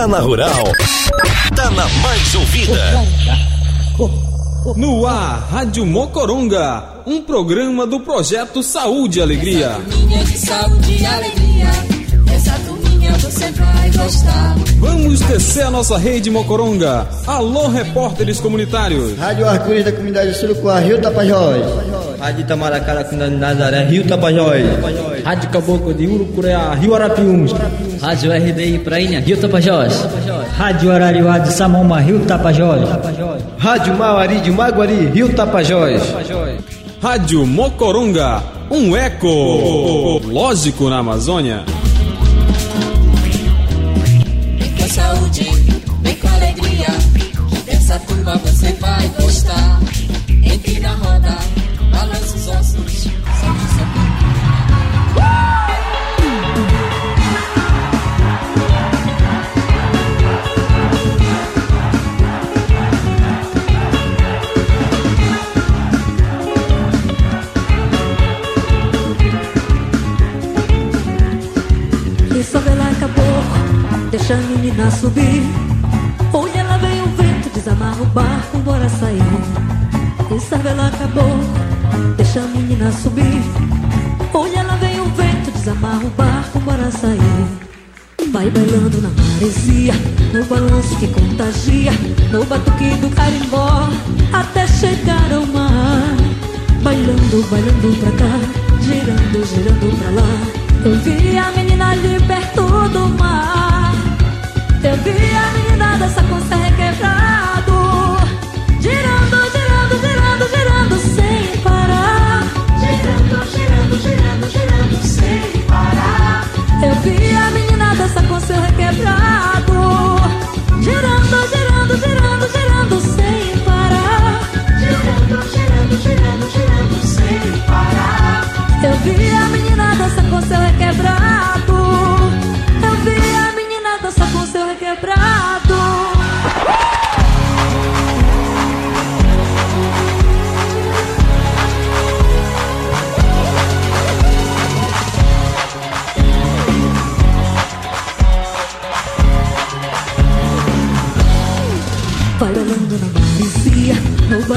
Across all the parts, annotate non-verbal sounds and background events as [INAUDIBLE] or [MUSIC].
Tá na Rural. Tá na mais ouvida. No ar, Rádio Mocoronga, um programa do projeto Saúde e Alegria. De saúde e alegria. Essa turminha você vai gostar. Vamos descer a nossa rede Mocoronga. Alô, repórteres comunitários. Rádio Arco-Íris da comunidade Surucuá, Rio Tapajós. Rádio Itamaracá da comunidade Nazaré, Rio Tapajós. Rádio Caboclo de Urucureá, Rio Arapiuns. Rádio RDI Prainha, Rio Tapajós. Rádio Arariuá de Samoma, Rio Tapajós. Rádio Mauari de Maguari, Rio Tapajós. Rádio Mocoronga, um eco lógico na Amazônia. Vem com saúde, vem com alegria. Dessa turma você vai gostar. Entre na roda, ossos. Deixa a menina subir. Olha lá vem o vento, desamarra o barco, bora sair. E lá acabou, deixa a menina subir. Olha lá vem o vento, desamarra o barco, bora sair. Vai bailando na maresia, no balanço que contagia, no batuque do carimbó, até chegar ao mar. Bailando, bailando pra cá, girando, girando pra lá. Eu vi a menina ali perto do mar. Eu vi a menina dançar com requebrado. Girando, girando, girando, girando sem parar. Girando, girando, girando, girando sem parar. Eu vi a menina dançar com seu requebrado.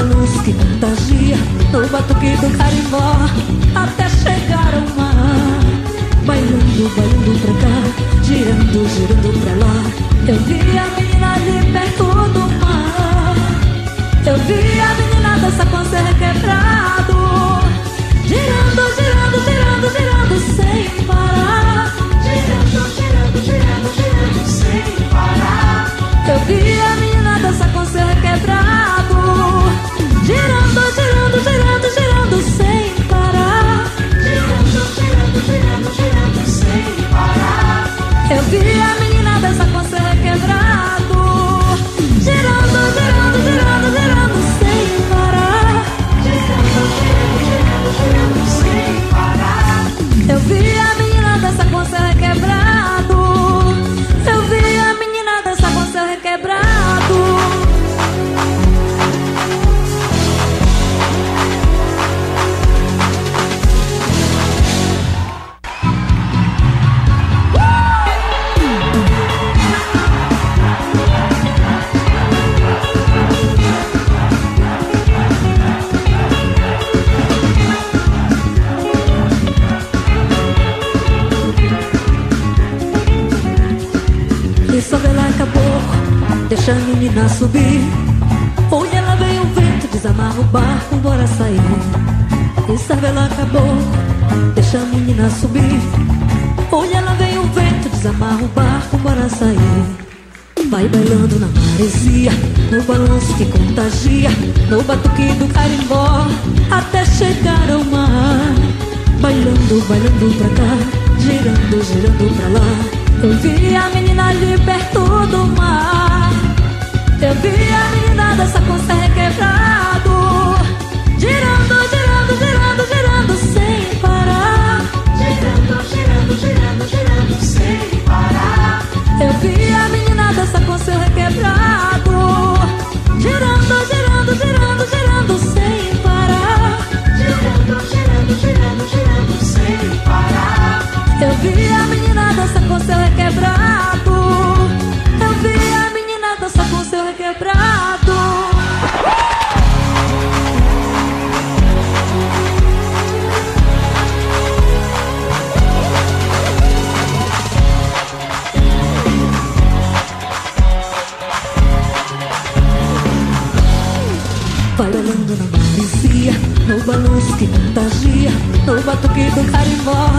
Balanço que contagia, no batuque do carimbó, até chegar ao mar. Bailando, bailando pra cá, girando, girando pra lá. Eu vi a menina ali perto do mar. Eu vi a menina dançar com seu requebrado. Girando, girando, girando, girando sem parar. Girando, girando, girando, girando sem parar. Eu vi Girando, girando, girando deixa a menina subir. Olha lá vem o vento, desamarra o barco, bora sair. E só vê lá acabou, deixa a menina subir. Olha lá vem o vento, desamarra o barco, bora sair. Vai bailando na maresia, no balanço que contagia, no batuque do carimbó, até chegar ao mar. Bailando, bailando pra cá, girando, girando pra lá. Eu vi a menina ali perto do mar. Eu vi a menina dançar com requebrado. Girando, girando, girando, girando sem parar. Girando, girando, girando, girando sem parar. Eu vi a menina dançar com seu requebrado. Girando, girando, girando, girando sem parar. Girando, girando, girando, girando sem parar. Eu vi a menina dançar com seu requebrado. Do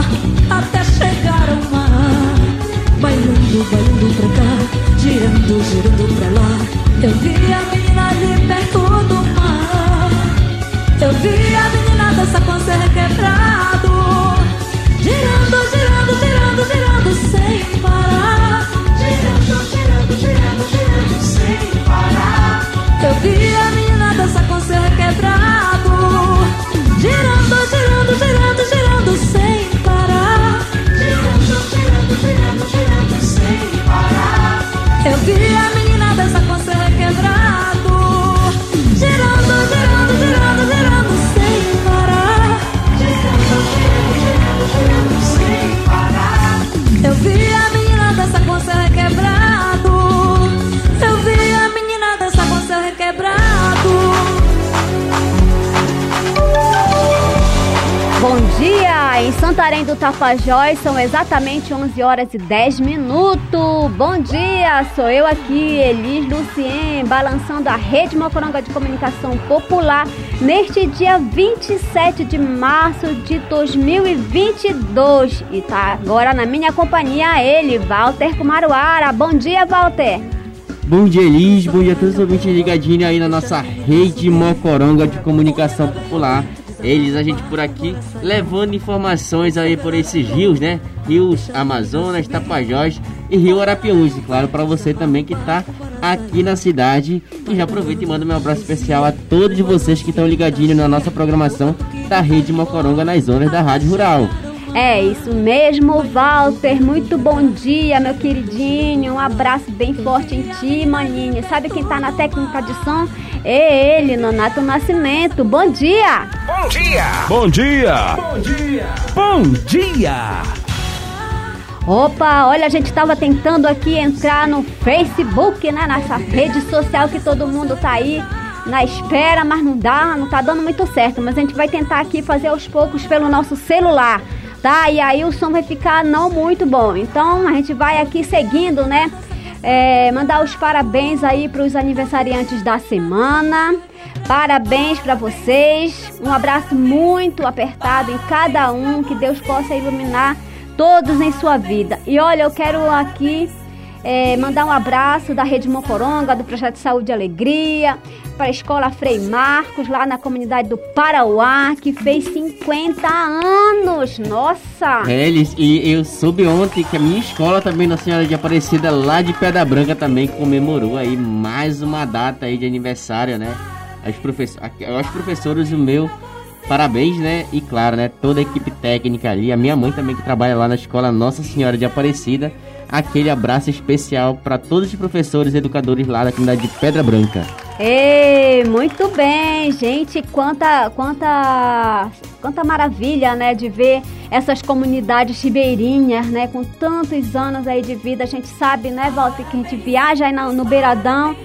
Tapajós são exatamente 11 horas e 10 minutos. Bom dia! Sou eu aqui, Elis Lucien, balançando a Rede Mocoronga de Comunicação Popular neste dia 27 de março de 2022. E tá agora na minha companhia ele, Walter Kumaruara. Bom dia, Walter! Bom dia, Elis. Bom dia a todos os ouvintes ligadinhos aí na nossa Rede Mocoronga de Comunicação Popular. Eles, a gente por aqui, levando informações aí por esses rios, né? Rios Amazonas, Tapajós e Rio Arapiuns. Claro, para você também que está aqui na cidade. E já aproveito e mando meu abraço especial a todos vocês que estão ligadinhos na nossa programação da Rede Mocoronga nas zonas da Rádio Rural. É isso mesmo, Walter. Muito bom dia, meu queridinho. Um abraço bem forte em ti, maninho. Sabe quem tá na técnica de som? É ele, Nonato Nascimento. Bom dia! Bom dia! Bom dia! Bom dia! Bom dia! Opa, olha, a gente tava tentando aqui entrar no Facebook, né? Nessa rede social que todo mundo tá aí na espera, mas não dá, não tá dando muito certo. Mas a gente vai tentar aqui fazer aos poucos pelo nosso celular, tá? E aí o som vai ficar não muito bom. Então a gente vai aqui seguindo, né? É, mandar os parabéns aí para os aniversariantes da semana. Parabéns para vocês. Um abraço muito apertado em cada um. Que Deus possa iluminar todos em sua vida. E olha, eu quero aqui é, mandar um abraço da Rede Mocoronga, do Projeto Saúde e Alegria, para a Escola Frei Marcos, lá na comunidade do Parauá, que fez 50 anos. Nossa! É, eles, e eu soube ontem que a minha escola também, Nossa Senhora de Aparecida, lá de Pedra Branca, também comemorou aí mais uma data aí de aniversário, né? Aos, professor, aos professores, o meu parabéns, né? E claro, né? Toda a equipe técnica ali, a minha mãe também que trabalha lá na escola Nossa Senhora de Aparecida. Aquele abraço especial para todos os professores e educadores lá da comunidade de Pedra Branca. Ei, muito bem, gente. Quanta, quanta, quanta maravilha, né, de ver essas comunidades ribeirinhas, né, com tantos anos aí de vida. A gente sabe, né, Walter, que a gente viaja aí no, no beiradão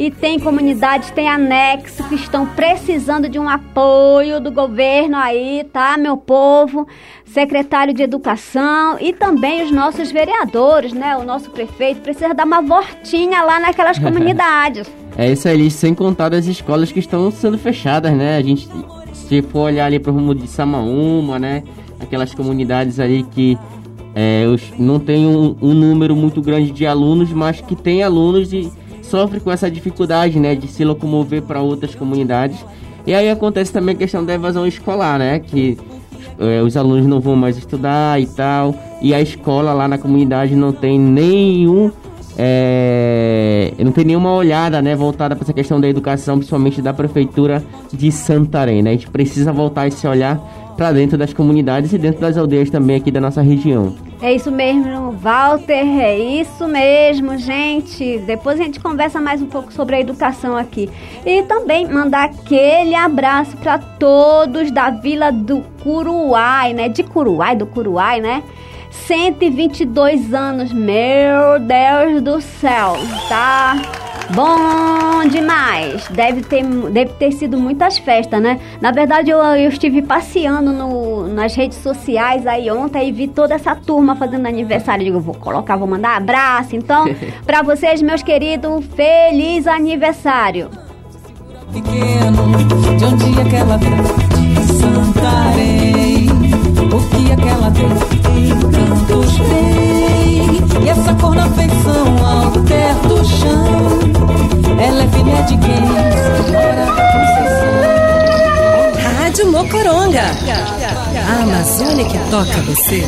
e tem comunidades, tem anexo que estão precisando de um apoio do governo aí, tá, meu povo? Secretário de Educação e também os nossos vereadores, né? O nosso prefeito precisa dar uma voltinha lá naquelas [LAUGHS] comunidades. É isso aí, sem contar as escolas que estão sendo fechadas, né? A gente, se for olhar ali pro rumo de Samaúma, né? Aquelas comunidades ali que é, não tem um, um número muito grande de alunos, mas que tem alunos e sofre com essa dificuldade, né, de se locomover para outras comunidades. E aí acontece também a questão da evasão escolar, né, que é, os alunos não vão mais estudar e tal, e a escola lá na comunidade não tem nenhum é, não tem nenhuma olhada, né, voltada para essa questão da educação, principalmente da prefeitura de Santarém, né? A gente precisa voltar esse olhar para dentro das comunidades e dentro das aldeias também aqui da nossa região. É isso mesmo, Walter, é isso mesmo, gente. Depois a gente conversa mais um pouco sobre a educação aqui. E também mandar aquele abraço para todos da Vila do Curuai, né? De Curuai, do Curuai, né? 122 anos, meu Deus do céu, tá? Bom demais. Deve ter, deve ter sido muitas festas, né? Na verdade, eu, eu estive passeando no, nas redes sociais aí ontem e vi toda essa turma fazendo aniversário. Digo, vou colocar, vou mandar abraço. Então, [LAUGHS] para vocês, meus queridos, feliz aniversário. Pequeno, de um dia que ela Santarém. O que aquela tem encantos tem. E essa cor na feição ao ter do chão. Ela é filha de quem Mocoronga. A Amazônia que toca você.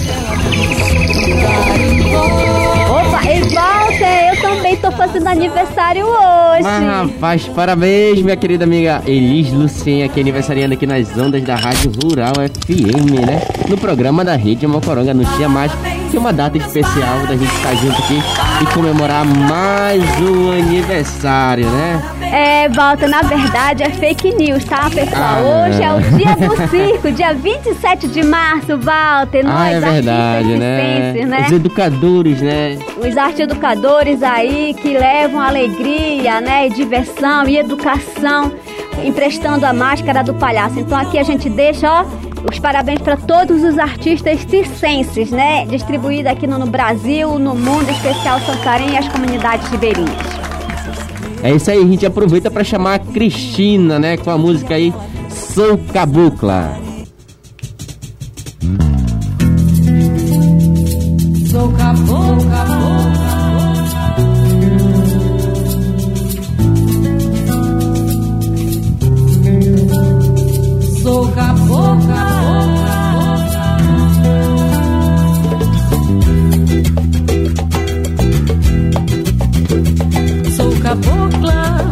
Opa, e Walter, eu também tô fazendo aniversário hoje. Mas, rapaz, parabéns, minha querida amiga Elis Lucinha, que é aniversariando aqui nas ondas da Rádio Rural FM, né? No programa da Rede Mocoronga, não tinha mais que uma data especial da gente estar junto aqui e comemorar mais um aniversário, né? É, Walter, na verdade é fake news, tá, pessoal? Ah, Hoje é o dia do circo, dia 27 de março, Walter. Nós, Ah, é verdade, né? né? Os educadores, né? Os arte educadores aí que levam alegria, né, e diversão e educação, emprestando a máscara do palhaço. Então aqui a gente deixa, ó, os parabéns para todos os artistas circenses, né, distribuídos aqui no, no Brasil, no mundo, em especial Santarém e as comunidades ribeirinhas. É isso aí, a gente aproveita pra chamar a Cristina, né? Com a música aí, Sou Cabocla. Sou cabocla, cabocla,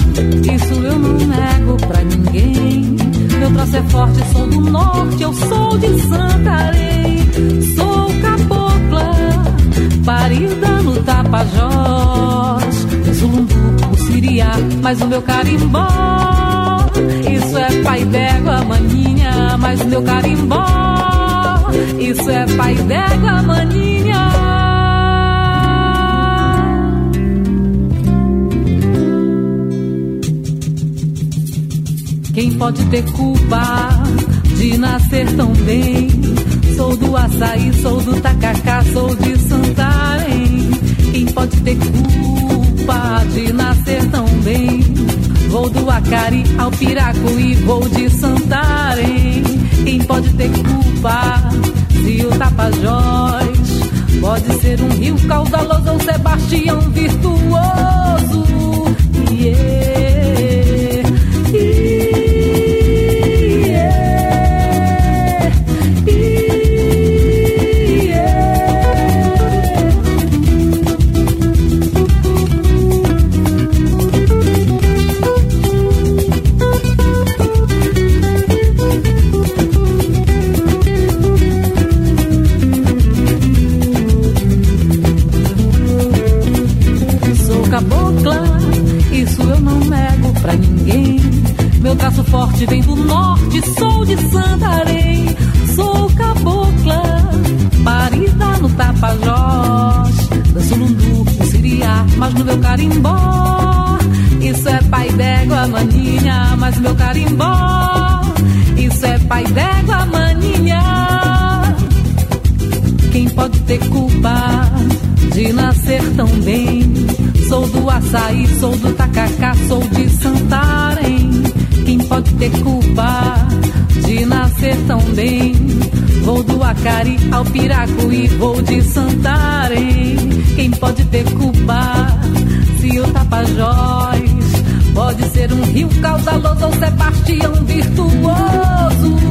isso eu não nego pra ninguém. Meu traço é forte, sou do norte, eu sou de Santarém. Sou cabocla, parida no Tapajós. Zulumbu, o Siriá, mas o meu carimbó. Isso é pai d'égua, maninha, mas o meu carimbó. Isso é pai d'égua, maninha. Quem pode ter culpa de nascer tão bem? Sou do açaí, sou do tacacá, sou de Santarém. Quem pode ter culpa de nascer tão bem? Vou do Acari ao Piracuí, vou de Santarém. Quem pode ter culpa se o Tapajós pode ser um rio caudaloso ou Sebastião virtuoso? Tapajós. Danço lundu, no siriá, mas no meu carimbó. Isso é pai d'égua, maninha, mas meu carimbó. Isso é pai d'égua, maninha. Quem pode ter culpa de nascer tão bem? Sou do açaí, sou do tacacá, sou de Santarém. Quem pode ter culpa de nascer tão bem? Vou do Acari ao Piracuí, vou de Santarém. Quem pode ter culpa se o Tapajós pode ser um rio caudaloso ou Sebastião virtuoso?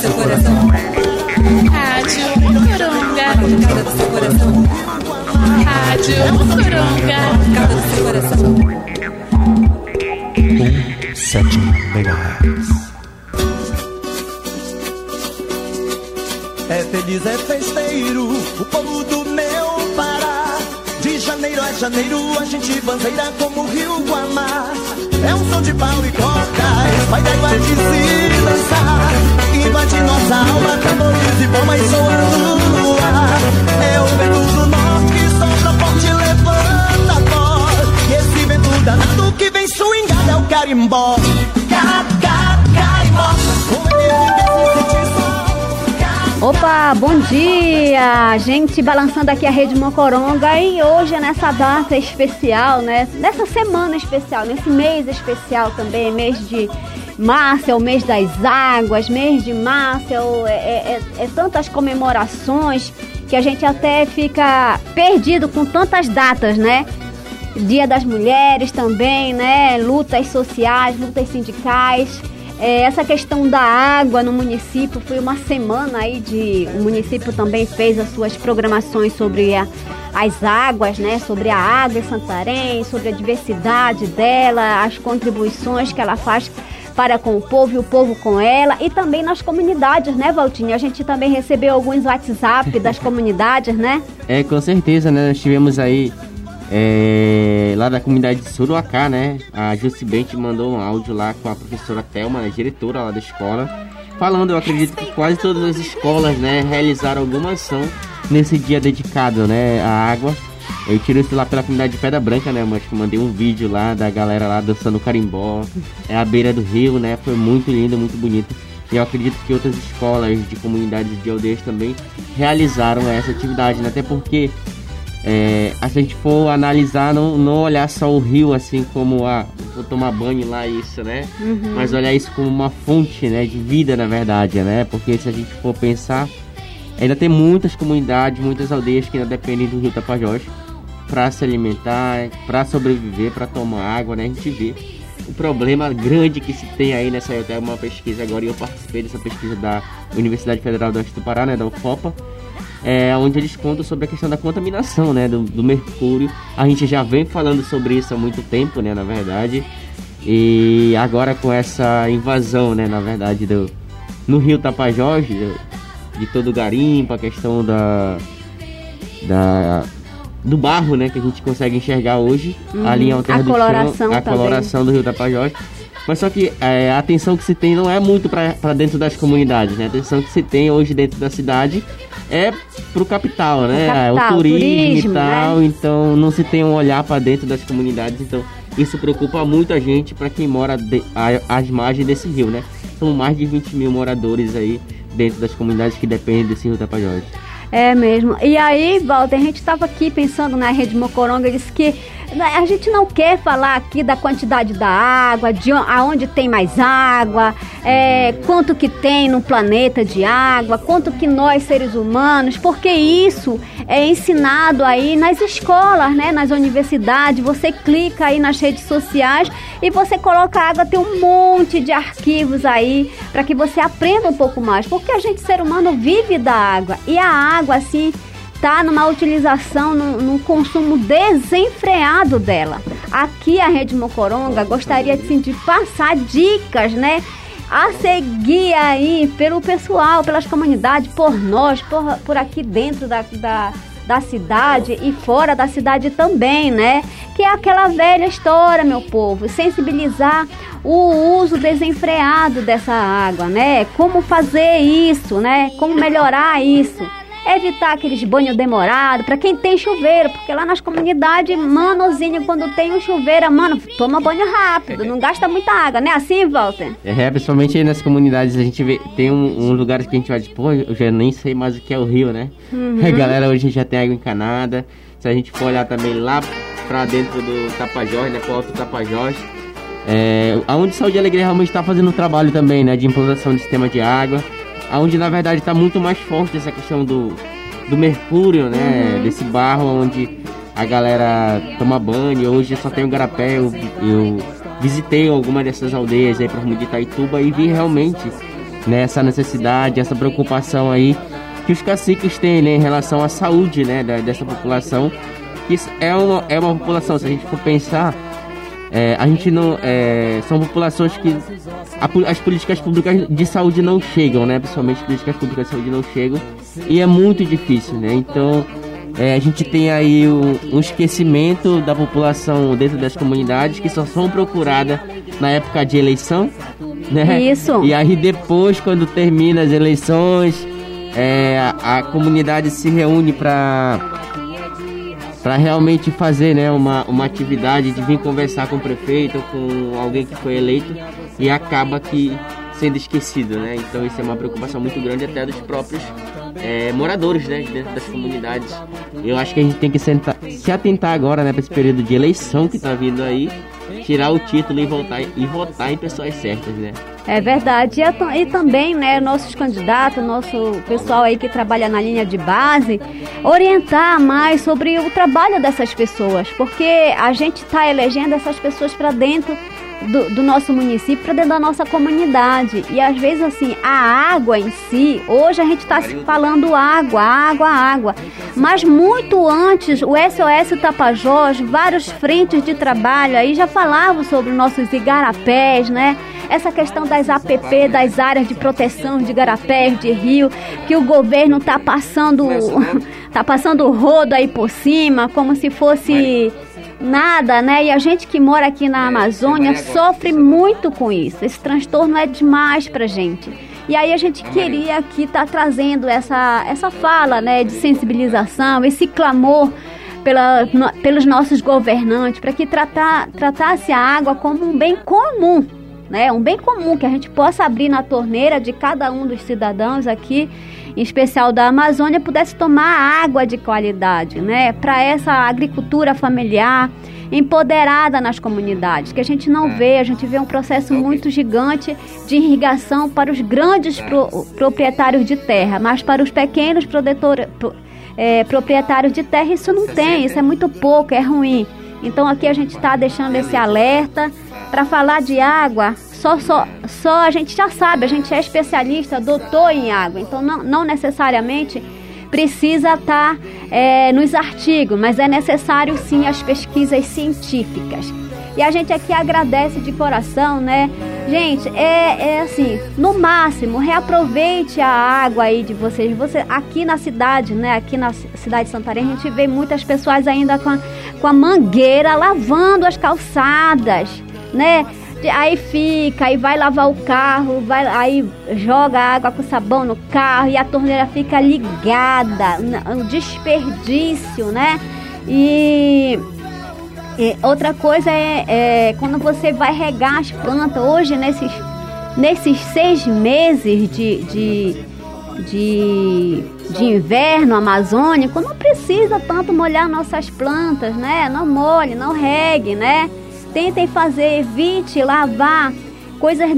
Seu coração. Rádio Mocoronga. Cada do seu coração. Rádio Mocoronga. Cada do seu coração. 7 MHz. É feliz, é festeiro, o povo do meu Pará. De janeiro é janeiro, a gente bandeira como o rio Guamá. É um som de pau e cocas, vai da igual de se dançar. Invade nossa alma, tambores e bombas soando no ar. É o vento do norte, sopra forte, levanta a voz. E esse vento danado que vem swingado é o carimbó. Opa, bom dia! Gente, balançando aqui a Rede Mocoronga e hoje é nessa data especial, né? Nessa semana especial, nesse mês especial também, mês de março, é o mês das águas, mês de março, é, é- é- é tantas comemorações que a gente até fica perdido com tantas datas, né? Dia das Mulheres também, né? Lutas sociais, lutas sindicais. É, essa questão da água no município foi uma semana aí de. O município também fez as suas programações sobre a- as águas, né? Sobre a água em Santarém, sobre a diversidade dela, as contribuições que ela faz para com o povo e o povo com ela e também nas comunidades, né, Valtinho? A gente também recebeu alguns WhatsApp das [LAUGHS] comunidades, né? É, com certeza, né? Nós tivemos aí é, lá da comunidade de Suruacá, né? A Jucibente mandou um áudio lá com a professora Thelma, a diretora lá da escola, falando, eu acredito que quase todas as escolas, né, realizaram alguma ação nesse dia dedicado, né, à água. Eu tirei isso lá pela comunidade de Pedra Branca, né, mas que mandei um vídeo lá da galera lá dançando carimbó, é à beira do rio, né, foi muito lindo, muito bonito. E eu acredito que outras escolas de comunidades de aldeias também realizaram essa atividade, né, até porque é, se a gente for analisar, não, não olhar só o rio assim como a vou tomar banho lá isso, né? Uhum. Mas olhar isso como uma fonte, né, de vida na verdade, né? Porque se a gente for pensar, ainda tem muitas comunidades, muitas aldeias que ainda dependem do rio Tapajós para se alimentar, para sobreviver, para tomar água, né? A gente vê o problema grande que se tem aí nessa até uma pesquisa agora e eu participei dessa pesquisa da Universidade Federal do Oeste do Pará, né, da UFOPA, é, onde eles contam sobre a questão da contaminação, né, do, do mercúrio. A gente já vem falando sobre isso há muito tempo, né, na verdade. E agora com essa invasão, né, na verdade, do, no Rio Tapajós, de, todo o garimpo, a questão da, da do barro, né, que a gente consegue enxergar hoje, Uhum. ali em Alter A do coloração Chão, a também. coloração do Rio Tapajós. Mas só que é, a atenção que se tem não é muito para dentro das comunidades, né? A atenção que se tem hoje dentro da cidade é pro capital, né? capital, o turismo, turismo, e tal, né? então não se tem um olhar para dentro das comunidades, então isso preocupa muita gente para quem mora de, a- às margens desse rio, né? São mais de 20 mil moradores aí dentro das comunidades que dependem desse rio Tapajós. É mesmo. E aí, Walter, a gente estava aqui pensando na Rede Mocoronga, disse que né, a gente não quer falar aqui da quantidade da água, de on- aonde tem mais água, é, quanto que tem no planeta de água, quanto que nós seres humanos, porque isso é ensinado aí nas escolas, né, nas universidades. Você clica aí nas redes sociais e você coloca água, tem um monte de arquivos aí para que você aprenda um pouco mais, porque a gente ser humano vive da água e a água assim tá numa utilização, num, num consumo desenfreado dela. Aqui a Rede Mocoronga gostaria assim, de passar dicas, né? A seguir aí pelo pessoal, pelas comunidades, por nós, por, por aqui dentro da, da, da cidade e fora da cidade também, né? Que é aquela velha história, meu povo, sensibilizar o uso desenfreado dessa água, né? Como fazer isso, né? Como melhorar isso. Evitar aqueles banhos demorados, para quem tem chuveiro, porque lá nas comunidades, manozinho, quando tem um chuveiro, mano, toma banho rápido, não gasta muita água, né? Assim, Walter? É, principalmente aí nas comunidades a gente vê, tem um, um lugar que a gente vai pô, eu já nem sei mais o que é o rio, né? Uhum. [LAUGHS] A galera hoje já tem água encanada. Se a gente for olhar também lá pra dentro do Tapajós, né, pro Alto Tapajós, é, aonde Saúde e Alegria realmente está fazendo um trabalho também, né, de implantação de sistema de água, aonde na verdade está muito mais forte essa questão do, do mercúrio, né, Uhum. desse barro onde a galera toma banho. Hoje só tem o garapé, eu, eu visitei alguma dessas aldeias aí para rumo de Itaituba e vi realmente né, essa necessidade, essa preocupação aí que os caciques têm né, em relação à saúde né, da- dessa população. Que isso é uma, é uma população, se a gente for pensar, é, a gente não. é, são populações que a as políticas públicas de saúde não chegam, né? Principalmente as políticas públicas de saúde não chegam. E é muito difícil, né? Então, É, a gente tem aí um, um, esquecimento da população dentro das comunidades que só são procuradas na época de eleição, né? Isso. E aí depois, quando termina as eleições, é, a, a comunidade se reúne para para realmente fazer né, uma, uma atividade de vir conversar com o prefeito ou com alguém que foi eleito e acaba que sendo esquecido, né? Então isso é uma preocupação muito grande até dos próprios é, moradores, né, dentro das comunidades. Eu acho que a gente tem que sentar, se atentar agora, né, para esse período de eleição que está vindo aí, tirar o título e voltar e votar em pessoas certas, né? É verdade. E, e, também, né, nossos candidatos, nosso pessoal aí que trabalha na linha de base, orientar mais sobre o trabalho dessas pessoas, porque a gente está elegendo essas pessoas para dentro do, do nosso município para dentro da nossa comunidade. E às vezes, assim, a água em si, hoje a gente está falando água, água, água. Mas muito antes, o SOS Tapajós, vários frentes de trabalho aí já falavam sobre nossos igarapés, né? Essa questão das APP, das áreas de proteção de igarapés, de rio, que o governo está passando, tá passando [LAUGHS] o rodo aí por cima, como se fosse nada, né? E a gente que mora aqui na Amazônia sofre muito com isso. Esse transtorno é demais pra gente. E aí a gente queria aqui estar tá trazendo essa, essa fala, né, de sensibilização, esse clamor pela, no, pelos nossos governantes, para que tratar, tratasse a água como um bem comum, né? Um bem comum que a gente possa abrir na torneira de cada um dos cidadãos aqui em especial da Amazônia, pudesse tomar água de qualidade, né? Para essa agricultura familiar empoderada nas comunidades, que a gente não é. vê, a gente vê um processo muito gigante de irrigação para os grandes pro, proprietários de terra, mas para os pequenos produtores, é, proprietários de terra isso não tem, isso é muito pouco, é ruim. Então aqui a gente está deixando esse alerta para falar de água só, só, só a gente já sabe, a gente é especialista, doutor em água, então não, não necessariamente precisa estar tá, é, nos artigos, mas é necessário sim as pesquisas científicas. E a gente aqui agradece de coração, né? Gente, é, é assim, no máximo, reaproveite a água aí de vocês. Você, aqui na cidade, né? Aqui na cidade de Santarém, a gente vê muitas pessoas ainda com a, com a mangueira lavando as calçadas, né? Aí fica, aí vai lavar o carro, vai, aí joga água com sabão no carro e a torneira fica ligada, um desperdício, né? E, e outra coisa é, é, quando você vai regar as plantas, hoje nesses, nesses seis meses de, de, de, de inverno amazônico, não precisa tanto molhar nossas plantas, né? Não molhe, não regue, né? Tentem fazer, evite lavar coisas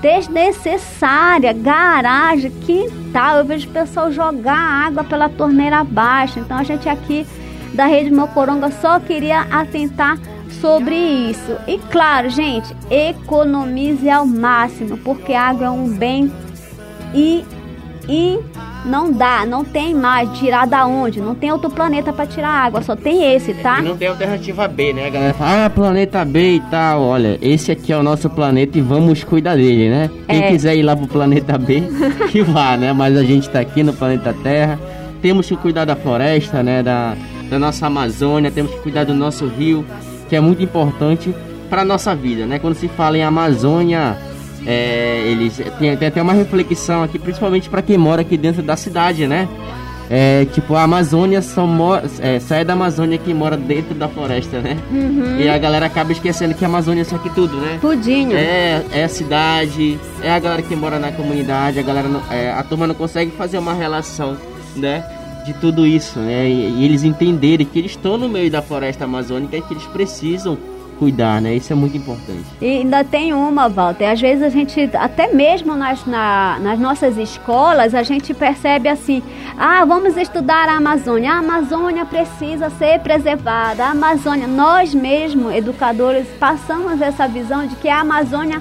desnecessárias, garagem, quintal. Eu vejo o pessoal jogar água pela torneira abaixo. Então a gente aqui da Rede Mocoronga só queria atentar sobre isso. E claro, gente, economize ao máximo, porque água é um bem e, e não dá, não tem mais. Tirar da onde? Não tem outro planeta para tirar água, só tem esse, tá? E não tem alternativa B, né? A galera fala, ah, planeta B e tal. Olha, esse aqui é o nosso planeta e vamos cuidar dele, né? Quem é. quiser ir lá pro planeta B, [LAUGHS] que vá, né? Mas a gente tá aqui no planeta Terra. Temos que cuidar da floresta, né? Da, da nossa Amazônia, temos que cuidar do nosso rio, que é muito importante para nossa vida, né? Quando se fala em Amazônia, é, eles tem, tem até uma reflexão aqui, principalmente para quem mora aqui dentro da cidade, né? É, tipo, a Amazônia só mora, é, sai da Amazônia quem mora dentro da floresta, né? Uhum. E a galera acaba esquecendo que a Amazônia é só aqui tudo, né? Tudinho. É, é a cidade, é a galera que mora na comunidade, a galera, não, é, a turma não consegue fazer uma relação, né? De tudo isso, né? E, e eles entenderem que eles estão no meio da floresta amazônica e que eles precisam cuidar, né? Isso é muito importante. E ainda tem uma, Walter. Às vezes a gente, até mesmo nas, na, nas nossas escolas, a gente percebe assim: ah, vamos estudar a Amazônia. A Amazônia precisa ser preservada. A Amazônia, nós mesmos, educadores, passamos essa visão de que a Amazônia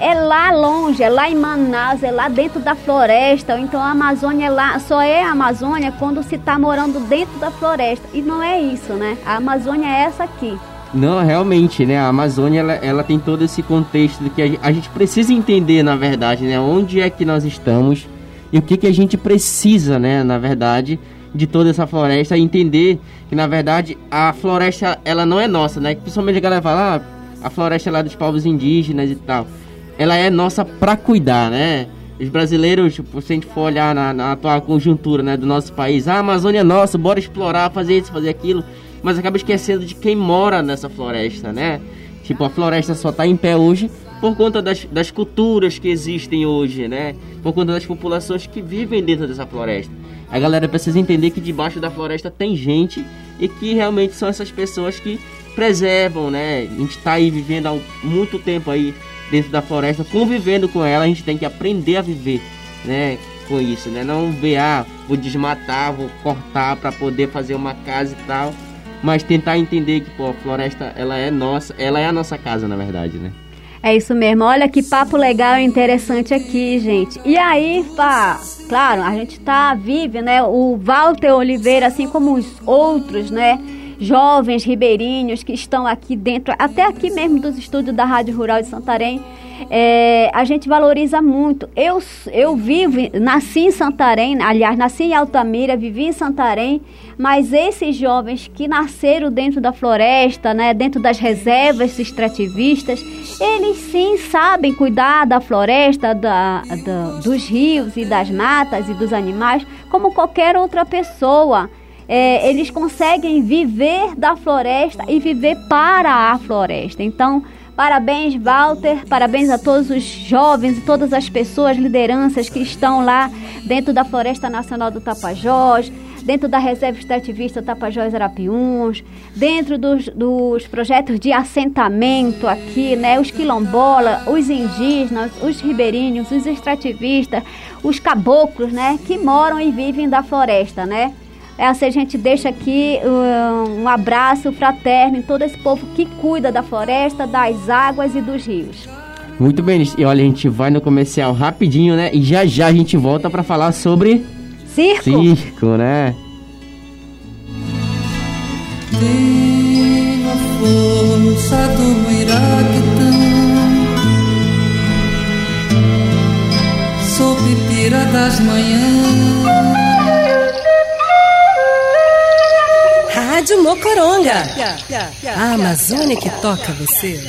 é lá longe, é lá em Manaus, é lá dentro da floresta. Então a Amazônia é lá, só é a Amazônia quando se está morando dentro da floresta. E não é isso, né? A Amazônia é essa aqui. Não, realmente, né? A Amazônia ela, ela tem todo esse contexto que a, a, gente precisa entender, na verdade, né? Onde é que nós estamos e o que, que a gente precisa, né? Na verdade, de toda essa floresta entender que na verdade a floresta ela não é nossa, né? Principalmente a galera fala, ah, a floresta é lá dos povos indígenas e tal. Ela é nossa para cuidar, né? Os brasileiros, tipo, se a gente for olhar na, na atual conjuntura né, do nosso país, ah, a Amazônia é nossa, bora explorar, fazer isso, fazer aquilo, mas acaba esquecendo de quem mora nessa floresta, né? Tipo, a floresta só está em pé hoje por conta das, das culturas que existem hoje, né? Por conta das populações que vivem dentro dessa floresta. A galera precisa entender que debaixo da floresta tem gente e que realmente são essas pessoas que preservam, né? A gente está aí vivendo há muito tempo aí dentro da floresta, convivendo com ela, a gente tem que aprender a viver, né? Com isso, né? Não ver, ah, vou desmatar, vou cortar para poder fazer uma casa e tal, mas tentar entender que, pô, a floresta, ela é nossa, ela é a nossa casa, na verdade, né? É isso mesmo. Olha que papo legal e interessante aqui, gente. E aí, pá, claro, a gente tá vive, né? O Walter Oliveira, assim como os outros, né? Jovens ribeirinhos que estão aqui dentro, até aqui mesmo dos estúdios da Rádio Rural de Santarém, é, a gente valoriza muito. Eu, eu vivo, nasci em Santarém, aliás, nasci em Altamira, vivi em Santarém, mas esses jovens que nasceram dentro da floresta, né, dentro das reservas extrativistas, eles sim sabem cuidar da floresta, da, da, dos rios e das matas e dos animais, como qualquer outra pessoa. É, eles conseguem viver da floresta e viver para a floresta. Então, Parabéns, Walter. Parabéns a todos os jovens e todas as pessoas, lideranças que estão lá dentro da Floresta Nacional do Tapajós, dentro da Reserva Extrativista Tapajós Arapiuns, dentro dos, dos projetos de assentamento aqui, né? Os quilombolas, os indígenas, os ribeirinhos, os extrativistas, os caboclos, né? Que moram e vivem da floresta, né? É assim, a gente deixa aqui um, um abraço fraterno em todo esse povo que cuida da floresta, das águas e dos rios. Muito bem, e olha, a gente vai no comercial rapidinho, né? E já já a gente volta para falar sobre circo. Circo, né? Tenho a força do Iraquitã Sou pipira das manhãs Rádio Mocoronga. A Amazônia que toca você.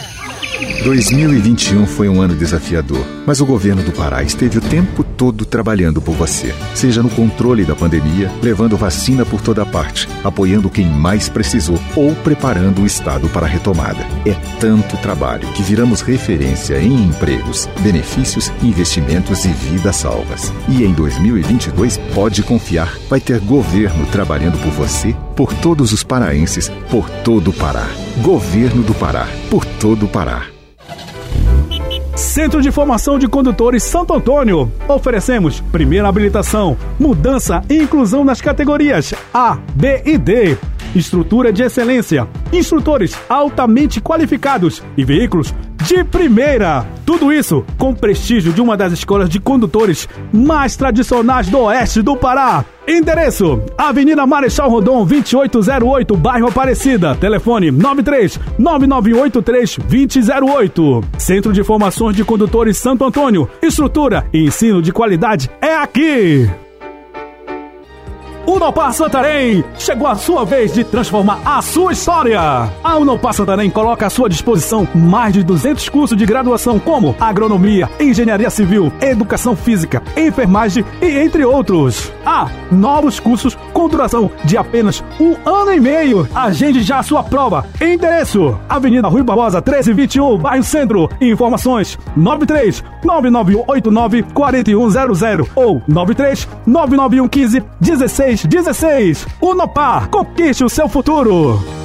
2021 foi um ano desafiador, mas o governo do Pará esteve o tempo todo trabalhando por você. Seja no controle da pandemia, levando vacina por toda parte, apoiando quem mais precisou ou preparando o Estado para a retomada. É tanto trabalho que viramos referência em empregos, benefícios, investimentos e vidas salvas. E em 2022, pode confiar, vai ter governo trabalhando por você, por todos os paraenses, por todo o Pará. Governo do Pará, por todo o Pará. Centro de Formação de Condutores Santo Antônio. Oferecemos primeira habilitação, mudança e inclusão nas categorias A, B e D. Estrutura de excelência, instrutores altamente qualificados e veículos de primeira. Tudo isso com prestígio de uma das escolas de condutores mais tradicionais do oeste do Pará. Endereço: Avenida Marechal Rondon, 2808, bairro Aparecida. Telefone 93 9983 2008. Centro de Formações de Condutores Santo Antônio. Estrutura e ensino de qualidade é aqui. Unopar Santarém! Chegou a sua vez de transformar a sua história! A Unopar Santarém coloca à sua disposição mais de 200 cursos de graduação como agronomia, engenharia civil, educação física, enfermagem e entre outros. Há novos cursos com duração de apenas um ano e meio. Agende já a sua prova. Endereço: Avenida Rui Barbosa 1321, bairro Centro. Informações: 93 99189 4100 ou 93 99115 16 16. Unopar, conquiste o seu futuro.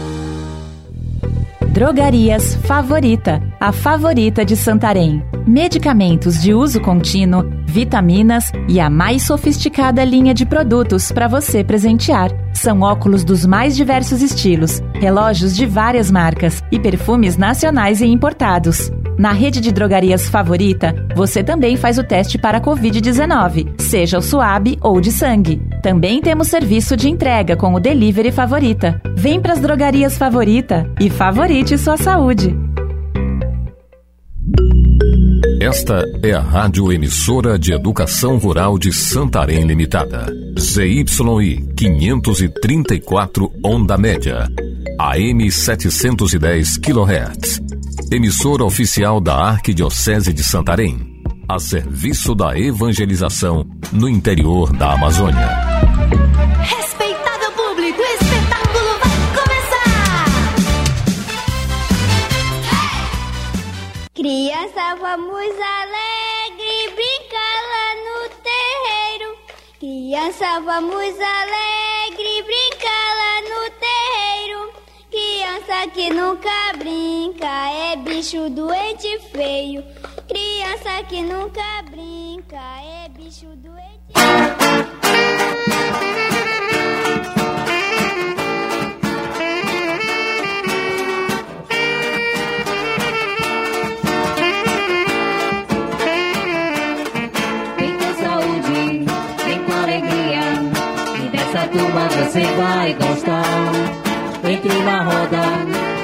Drogarias Favorita, a favorita de Santarém. Medicamentos de uso contínuo, vitaminas e a mais sofisticada linha de produtos para você presentear. São óculos dos mais diversos estilos, relógios de várias marcas e perfumes nacionais e importados. Na rede de drogarias favorita, você também faz o teste para Covid-19, seja o suave ou de sangue. Também temos serviço de entrega com o Delivery Favorita. Vem para as drogarias favorita e favorite sua saúde. Esta é a Rádio Emissora de Educação Rural de Santarém Limitada. ZYI 534 Onda Média. AM 710 kHz. Emissora oficial da Arquidiocese de Santarém. A serviço da evangelização no interior da Amazônia. Criança, vamos alegre brincar lá no terreiro. Criança, vamos alegre brincar lá no terreiro. Criança que nunca brinca é bicho doente feio. Criança que nunca brinca é bicho doente Vem e dessa turma você vai gostar. Entre na roda,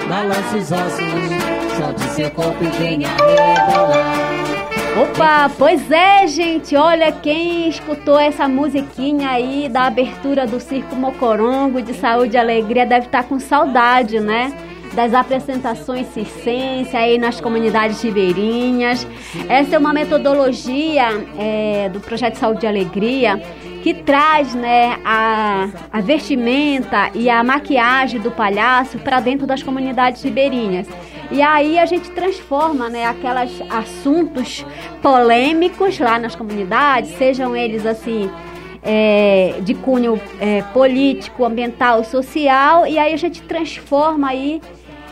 balance os ossos, solte seu corpo e venha rebolar. Opa, pois é, gente. Olha quem escutou essa musiquinha aí da abertura do Circo Mocorongo de Saúde e Alegria deve estar com saudade, né? Das apresentações circense aí nas comunidades ribeirinhas. Essa é uma metodologia é, do Projeto Saúde e Alegria que traz né, a, a vestimenta e a maquiagem do palhaço para dentro das comunidades ribeirinhas. E aí a gente transforma né, aqueles assuntos polêmicos lá nas comunidades, sejam eles assim é, de cunho é, político, ambiental, social, e aí a gente transforma aí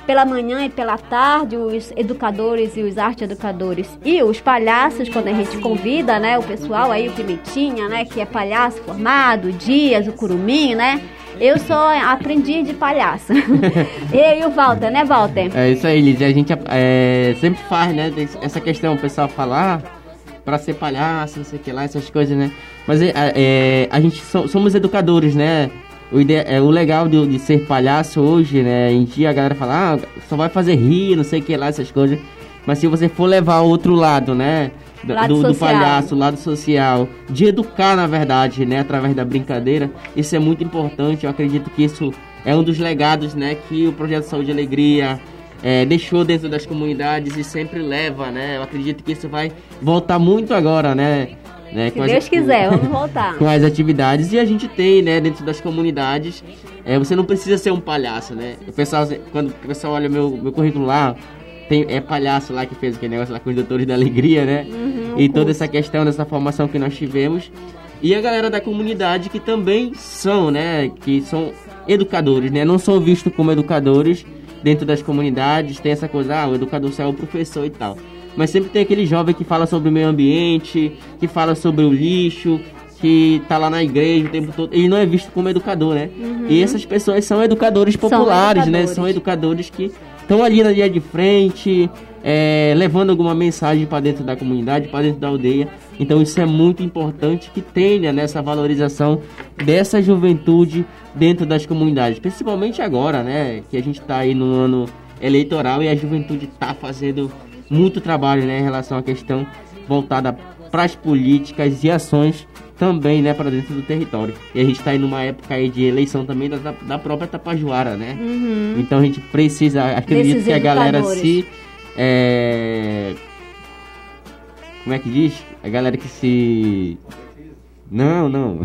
pela manhã e pela tarde os educadores e os arte educadores e os palhaços quando a gente convida, né, o pessoal aí o Pimentinha, né, que é palhaço formado, o Dias, o Curumim, né? Eu sou aprendiz de palhaço. Eu [LAUGHS] e o Walter, né, Walter? É isso aí, Liz. A gente é, sempre faz, né? Essa questão, o pessoal falar para ser palhaço, não sei o que lá, essas coisas, né? Mas é, é, a gente so, somos educadores, né? O, ide, é, o legal de, de, ser palhaço hoje, né? Em dia a galera fala, ah, só vai fazer rir, não sei o que lá, essas coisas. Mas se você for levar o outro lado, né? Do, do, palhaço, o lado social, de educar, na verdade, né? Através da brincadeira, isso é muito importante. Eu acredito que isso é um dos legados, né? Que o Projeto Saúde e Alegria é, deixou dentro das comunidades e sempre leva, né? Eu acredito que isso vai voltar muito agora, né? Né, Se Deus as, quiser, [LAUGHS] vamos voltar. com as atividades e a gente tem, né, dentro das comunidades, é, você não precisa ser um palhaço, né? O pessoal, quando o pessoal olha meu, meu currículo lá, tem, é palhaço lá que fez aquele negócio lá com os doutores da alegria, né? Uhum, e toda essa questão dessa formação que nós tivemos. E a galera da comunidade que também são, né? Que são educadores, né? Não são vistos como educadores dentro das comunidades. Tem essa coisa, ah, o educador é o professor e tal mas sempre tem aquele jovem que fala sobre o meio ambiente, que fala sobre o lixo, que tá lá na igreja o tempo todo. Ele não é visto como educador, né? Uhum. E essas pessoas são educadores populares, são educadores. né? São educadores que estão ali na linha de frente, é, levando alguma mensagem para dentro da comunidade, para dentro da aldeia. Então isso é muito importante que tenha nessa valorização dessa juventude dentro das comunidades, principalmente agora, né? Que a gente está aí no ano eleitoral e a juventude está fazendo muito trabalho né, em relação à questão voltada para as políticas e ações também né, para dentro do território. E a gente está aí numa época aí de eleição também da, da própria Tapajuara, né? Uhum. Então a gente precisa, acredito que a galera se... É... Como é que diz? A galera que se... Não, não.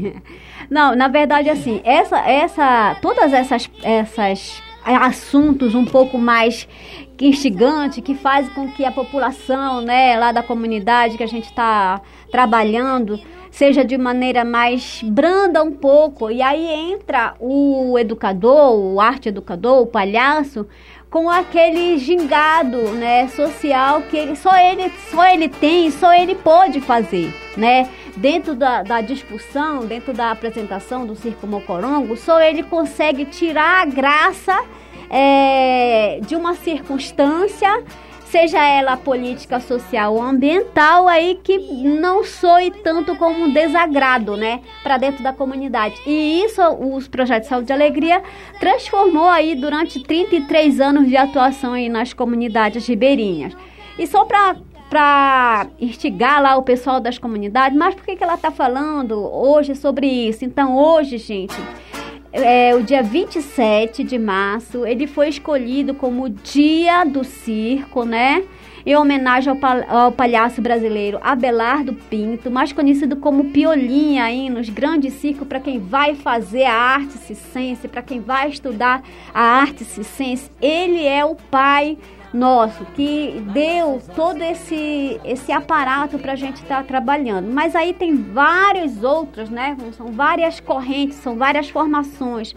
[LAUGHS] não, na verdade assim, essa, essa, todas essas, essas assuntos um pouco mais instigante, que faz com que a população, né, lá da comunidade que a gente está trabalhando, seja de maneira mais branda um pouco. E aí entra o educador, o arte educador, o palhaço, com aquele gingado, né, social que ele só ele só ele tem, só ele pode fazer, né? Dentro da, da discussão, dentro da apresentação do Circo Mocorongo, só ele consegue tirar a graça é, de uma circunstância, seja ela política, social ou ambiental, aí que não soe tanto como um desagrado, né, para dentro da comunidade. E isso os projetos Saúde e Alegria transformou aí durante 33 anos de atuação aí nas comunidades ribeirinhas. E só para para instigar lá o pessoal das comunidades. Mas por que, que ela está falando hoje sobre isso? Então, hoje, gente, é, o dia 27 de março, ele foi escolhido como Dia do Circo, né? Em homenagem ao, pal ao palhaço brasileiro Abelardo Pinto, mais conhecido como Piolinha aí nos grandes circos, para quem vai fazer a arte circense, para quem vai estudar a arte circense. Ele é o pai nosso que deu todo esse esse aparato para a gente estar tá trabalhando. Mas aí tem vários outros, né? São várias correntes, são várias formações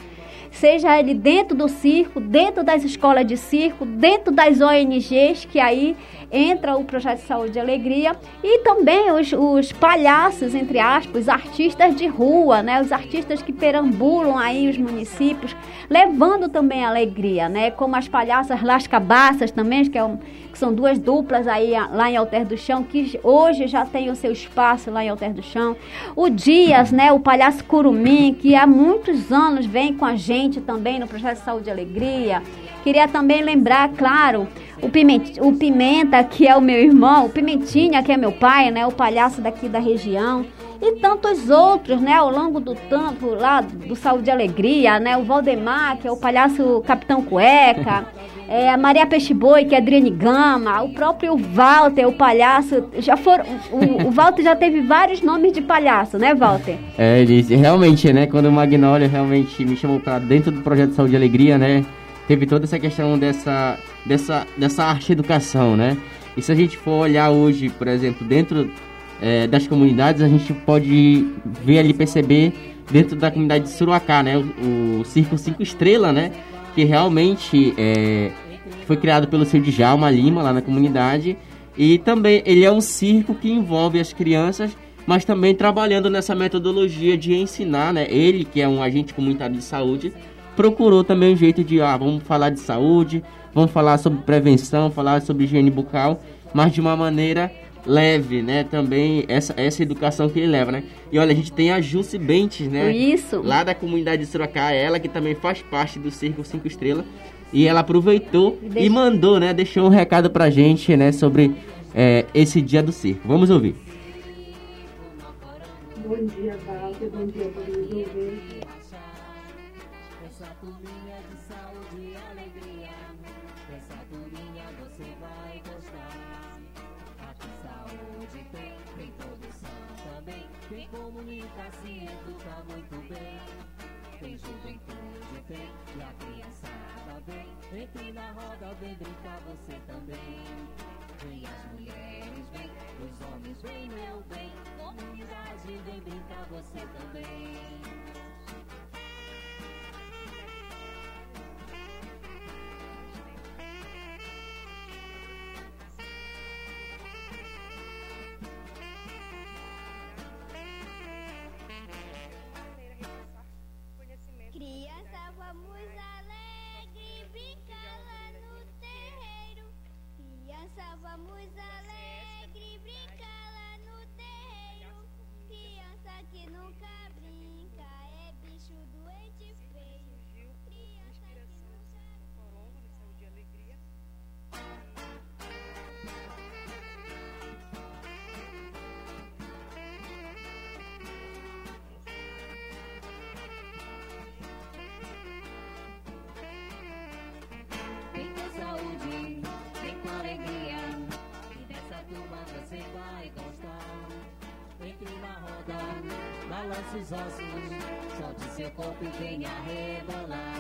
seja ele dentro do circo, dentro das escolas de circo, dentro das ONGs, que aí entra o projeto de saúde e alegria, e também os, os palhaços, entre aspas, artistas de rua, né? Os artistas que perambulam aí os municípios, levando também alegria, né? Como as palhaças Las Cabaças também, que, é um, que são duas duplas aí lá em Alter do Chão, que hoje já tem o seu espaço lá em Alter do Chão. O Dias, né? O palhaço Curumim, que há muitos anos vem com a gente também no projeto de saúde e alegria. Queria também lembrar, claro, o Pimenta, o Pimenta, que é o meu irmão, o Pimentinha, que é meu pai, né, o palhaço daqui da região, e tantos outros, né, ao longo do tempo lá do Saúde e Alegria, né, o Valdemar, que é o palhaço Capitão Cueca, [LAUGHS] é, a Maria Peixe Boi, que é a Adriane Gama, o próprio Walter, o palhaço, já foram, o, o Walter já teve vários nomes de palhaço, né, Walter? É, ele realmente, né, quando o Magnólio realmente me chamou para dentro do projeto Saúde e Alegria, né, teve toda essa questão dessa, dessa, dessa arte educação, né? E se a gente for olhar hoje, por exemplo, dentro é, das comunidades, a gente pode ver ali, perceber dentro da comunidade de Suruacá, né? O, o Circo 5 Estrela, né? Que realmente é, foi criado pelo seu Djalma Lima lá na comunidade. E também ele é um circo que envolve as crianças, mas também trabalhando nessa metodologia de ensinar, né? Ele, que é um agente comunitário de saúde, procurou também um jeito de, ah, vamos falar de saúde, vamos falar sobre prevenção, falar sobre higiene bucal, mas de uma maneira leve, né? Também essa, essa educação que ele leva, né? E olha, a gente tem a Jusce Bentes, né? Isso. Lá da comunidade de Sorocá, ela que também faz parte do Circo 5 Estrelas. E ela aproveitou e, deixa... e mandou, né? Deixou um recado pra gente, né? Sobre é, esse dia do circo. Vamos ouvir. Bom dia, Walter. Bom dia, todos Entre vem meu bem. Comunidade, vem brincar você também. Balança os ossos, solte seu corpo e venha rebolar.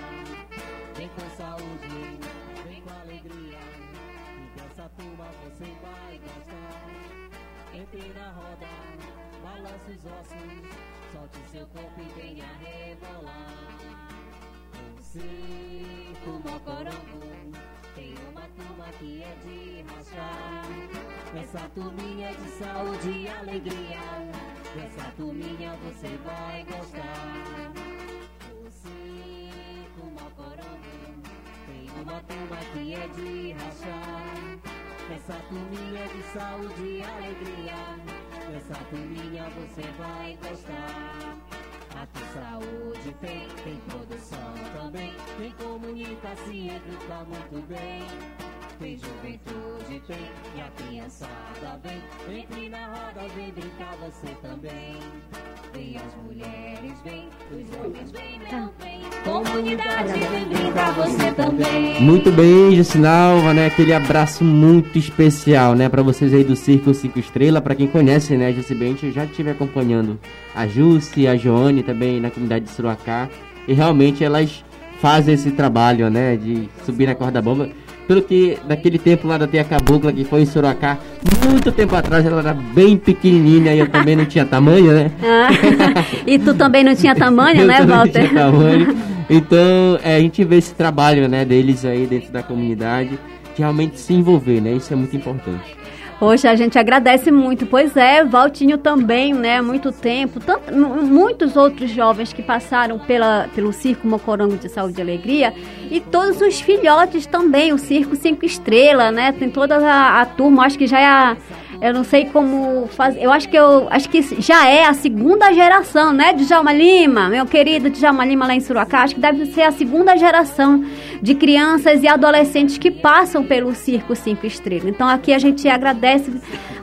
Vem com saúde, vem com alegria, e dessa turma você vai gostar. Entre na roda, balança os ossos, solte seu corpo e venha rebolar. O mocorongo, tem uma turma que é de rachar. Essa turminha de saúde e alegria. Essa turminha você vai gostar. Com uma coronga tem uma turma que é de rachar. Essa turminha de saúde e alegria. Essa turminha você vai gostar. Aqui saúde tem, tem produção também. Tem comunicação e educa muito bem. tem juventude, tem e a criançada vem. Entre na roda, vem brincar você também. Vem as mulheres, vem, os homens, vem, meu bem. Comunidade, vem brincar você também. Muito bem, Jucinalva, né? Aquele abraço muito especial, né? Pra vocês aí do Circo 5 Estrela. Pra quem conhece, né, Jussi bem, eu já estive acompanhando a Jussi, a Joane também na comunidade de Suruacá. E realmente elas fazem esse trabalho, né? De subir na corda bomba. Pelo que naquele tempo lá da Tia Cabocla, que foi em Sorocá, muito tempo atrás, ela era bem pequenininha e eu também não tinha tamanho, né? [LAUGHS] Ah, e tu também não tinha tamanho, [LAUGHS] Eu né, também não Walter? tinha tamanho. Então, é, a gente vê esse trabalho, né, deles aí dentro da comunidade, de realmente se envolver, né? Isso é muito importante. Poxa, a gente agradece muito. Pois é, Valtinho também, né? Muito tempo. Tanto, mu- muitos outros jovens que passaram pela, pelo Circo Mocorongo de Saúde e Alegria. E todos os filhotes também, o Circo Cinco Estrelas, né? Tem toda a, a turma, acho que já é a. Eu não sei como fazer. Eu acho que eu acho que já é a segunda geração, né, Djalma Lima, meu querido Djalma Lima lá em Sorocá. Acho que deve ser a segunda geração de crianças e adolescentes que passam pelo Circo Cinco Estrelas. Então aqui a gente agradece,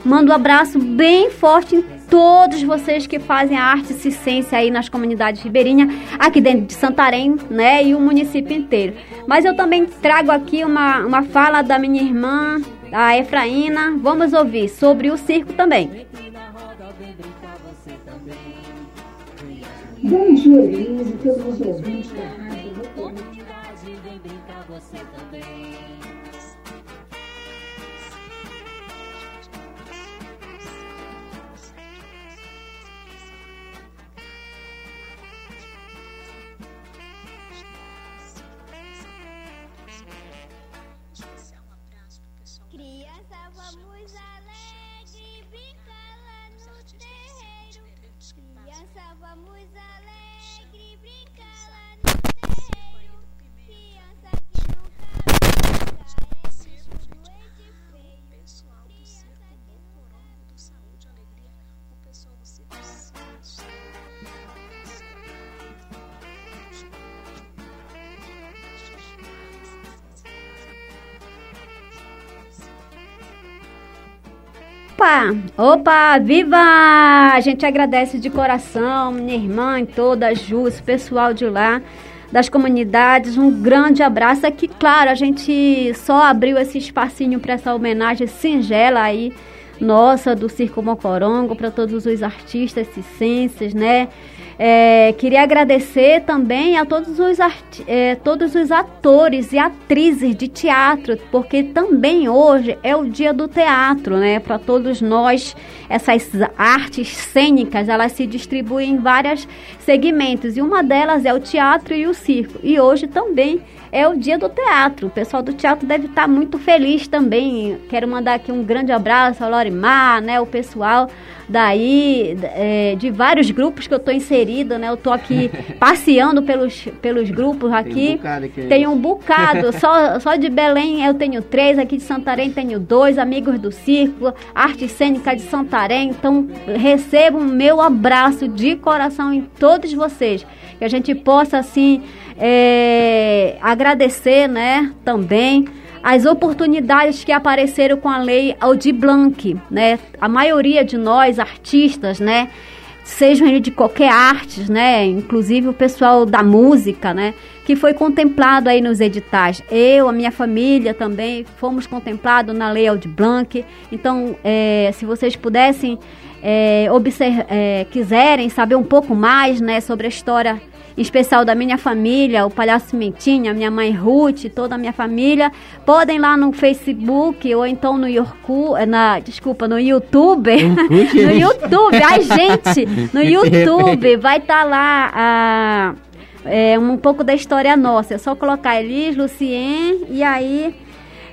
manda um abraço bem forte em todos vocês que fazem a arte circense aí nas comunidades ribeirinhas, aqui dentro de Santarém, né, e o município inteiro. Mas eu também trago aqui uma, uma fala da minha irmã, a Efraína. Vamos ouvir sobre o circo também. Bom dia, Elise, todos os ouvintes da Opa! Opa! Viva! A gente agradece de coração, minha irmã e toda a Jus, pessoal de lá, das comunidades. Um grande abraço. Aqui, claro, a gente só abriu esse espacinho para essa homenagem singela aí, nossa, do Circo Mocorongo, para todos os artistas circenses, né? É, queria agradecer também a todos os, é, todos os atores e atrizes de teatro, porque também hoje é o dia do teatro, né? Para todos nós, essas artes cênicas, elas se distribuem em vários segmentos, e uma delas é o teatro e o circo. E hoje também é o dia do teatro. O pessoal do teatro deve estar muito feliz também. Quero mandar aqui um grande abraço ao Lorimar, né? O pessoal daí é, de vários grupos que eu estou inserida, né? Eu estou aqui [LAUGHS] passeando pelos, pelos grupos aqui. bocado aqui. Tem um bocado. [LAUGHS] só, só de Belém eu tenho três, aqui de Santarém tenho dois, amigos do circo, arte cênica de Santarém. Então recebam meu abraço de coração em todos vocês. Que a gente possa assim é, agradecer, né? Também as oportunidades que apareceram com a lei Aldir Blanc, né? A maioria de nós artistas, né, sejam de qualquer arte, né, inclusive o pessoal da música, né, que foi contemplado aí nos editais. Eu, a minha família também fomos contemplados na lei Aldir Blanc. Então, é, se vocês pudessem é, obser- é, quiserem saber um pouco mais, né, sobre a história em especial da minha família, o Palhaço Mentinha, minha mãe Ruth, toda a minha família, podem lá no Facebook ou então no Yorku, na, desculpa, no YouTube, no YouTube, [LAUGHS] ai gente, no [LAUGHS] YouTube vai estar lá a, é, um pouco da história nossa, é só colocar Elis, Lucien e aí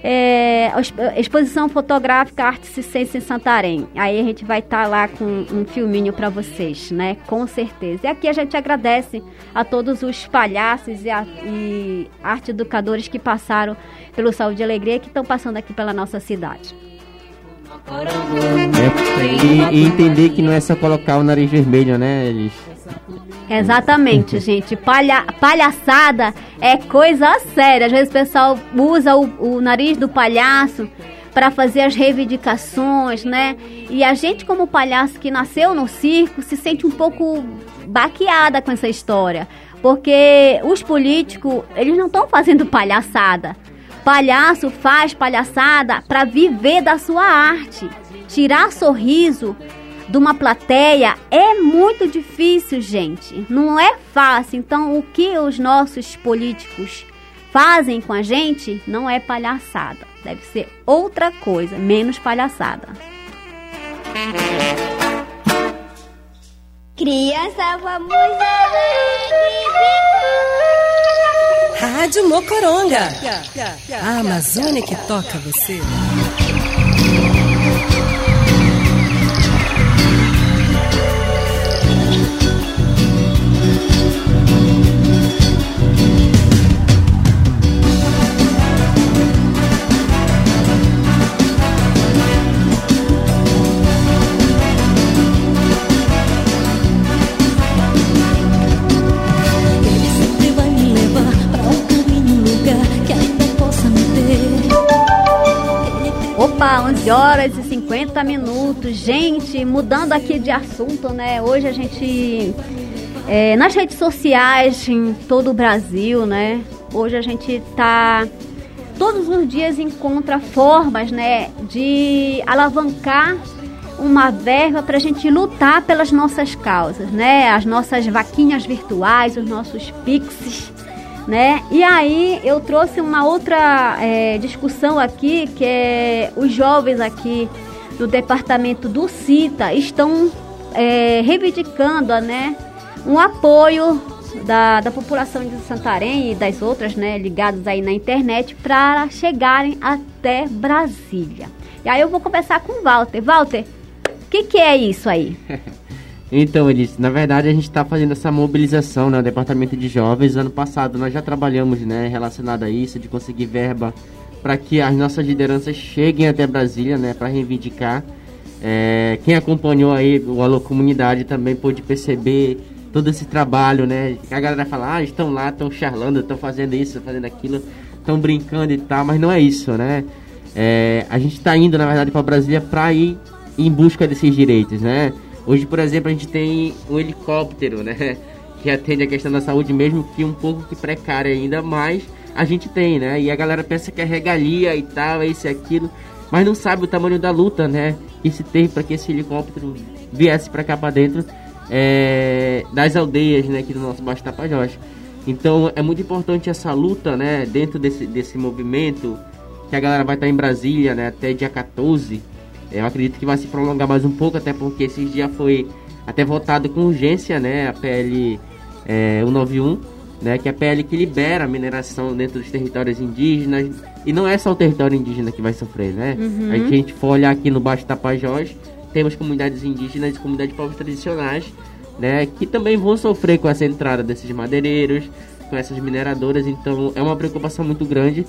é, exposição fotográfica Arte Ciência em Santarém. Aí a gente vai estar lá com um filminho para vocês, né? Com certeza. E aqui a gente agradece a todos os palhaços e, a- e arte educadores que passaram pelo Saúde e Alegria que estão passando aqui pela nossa cidade. É, e, e entender que não é só colocar o nariz vermelho, né? Eles Exatamente, gente. Palha, palhaçada é coisa séria. Às vezes o pessoal usa o, o nariz do palhaço para fazer as reivindicações, né? E a gente, como palhaço que nasceu no circo, se sente um pouco baqueada com essa história. Porque os políticos, eles não estão fazendo palhaçada. Palhaço faz palhaçada para viver da sua arte. Tirar sorriso de uma plateia é muito difícil, gente. Não é fácil. Então, o que os nossos políticos fazem com a gente não é palhaçada. Deve ser outra coisa, menos palhaçada. Criança, vamos alegre Rádio Mocoronga. A Amazônia que toca você. 11 horas e 50 minutos. Gente, mudando aqui de assunto, né? Hoje a gente, é, nas redes sociais, em todo o Brasil, né? Hoje a gente tá. Todos os dias encontra formas, né? De alavancar uma verba para a gente lutar pelas nossas causas, né? As nossas vaquinhas virtuais, os nossos pixies, né? E aí eu trouxe uma outra é, discussão aqui, que é os jovens aqui do departamento do CITA estão é, reivindicando, né? Um apoio da, da população de Santarém e das outras, né, ligados aí na internet, para chegarem até Brasília. E aí eu vou conversar com o Walter. Walter, o que, que é isso aí? [LAUGHS] Então, Elis, na verdade a gente está fazendo essa mobilização, né? O Departamento de Jovens, ano passado nós já trabalhamos, né, relacionado a isso, de conseguir verba para que as nossas lideranças cheguem até Brasília, né, para reivindicar. É, quem acompanhou aí o Alô Comunidade também pôde perceber todo esse trabalho, né? A galera fala, ah, estão lá, estão charlando, estão fazendo isso, fazendo aquilo, estão brincando e tal, mas não é isso, né? É, a gente está indo, na verdade, para Brasília para ir em busca desses direitos, né? Hoje, por exemplo, a gente tem um helicóptero, né? [LAUGHS] Que atende a questão da saúde, mesmo que um pouco que precária ainda, mas a gente tem, né? E a galera pensa que é regalia e tal, é isso e aquilo, mas não sabe o tamanho da luta, né? Que se teve para que esse helicóptero viesse para cá para dentro é, das aldeias, né? Aqui do nosso Baixo Tapajós. Então é muito importante essa luta, né? Dentro desse, desse movimento, que a galera vai estar em Brasília, né? Até dia 14. Eu acredito que vai se prolongar mais um pouco, até porque esses dias foi até votado com urgência, né? A PL é, 191, né? Que é a PL que libera a mineração dentro dos territórios indígenas. E não é só o território indígena que vai sofrer, né? Uhum. A gente for olhar aqui no Baixo Tapajós, temos comunidades indígenas e comunidades de povos tradicionais, né? Que também vão sofrer com essa entrada desses madeireiros, com essas mineradoras. Então é uma preocupação muito grande.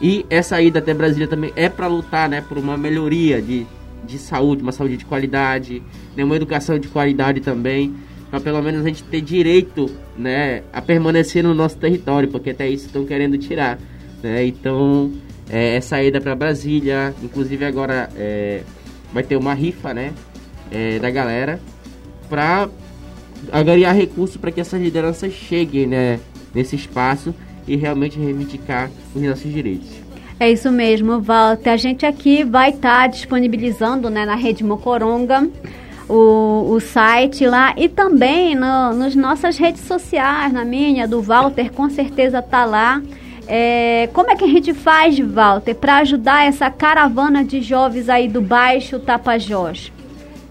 E essa ida até Brasília também é para lutar, né? Por uma melhoria de, de saúde, uma saúde de qualidade, né, uma educação de qualidade também, para pelo menos a gente ter direito, né, a permanecer no nosso território, porque até isso estão querendo tirar, né? Então, é, essa ida para Brasília, inclusive agora é, vai ter uma rifa, né, é, da galera, para agariar recursos para que essas lideranças cheguem, né, nesse espaço e realmente reivindicar os nossos direitos. É isso mesmo, Walter. A gente aqui vai estar disponibilizando né, na Rede Mocoronga o, o site lá e também no, nas nossas redes sociais, na minha, do Walter, com certeza tá lá. É, como é que a gente faz, Walter, para ajudar essa caravana de jovens aí do Baixo Tapajós?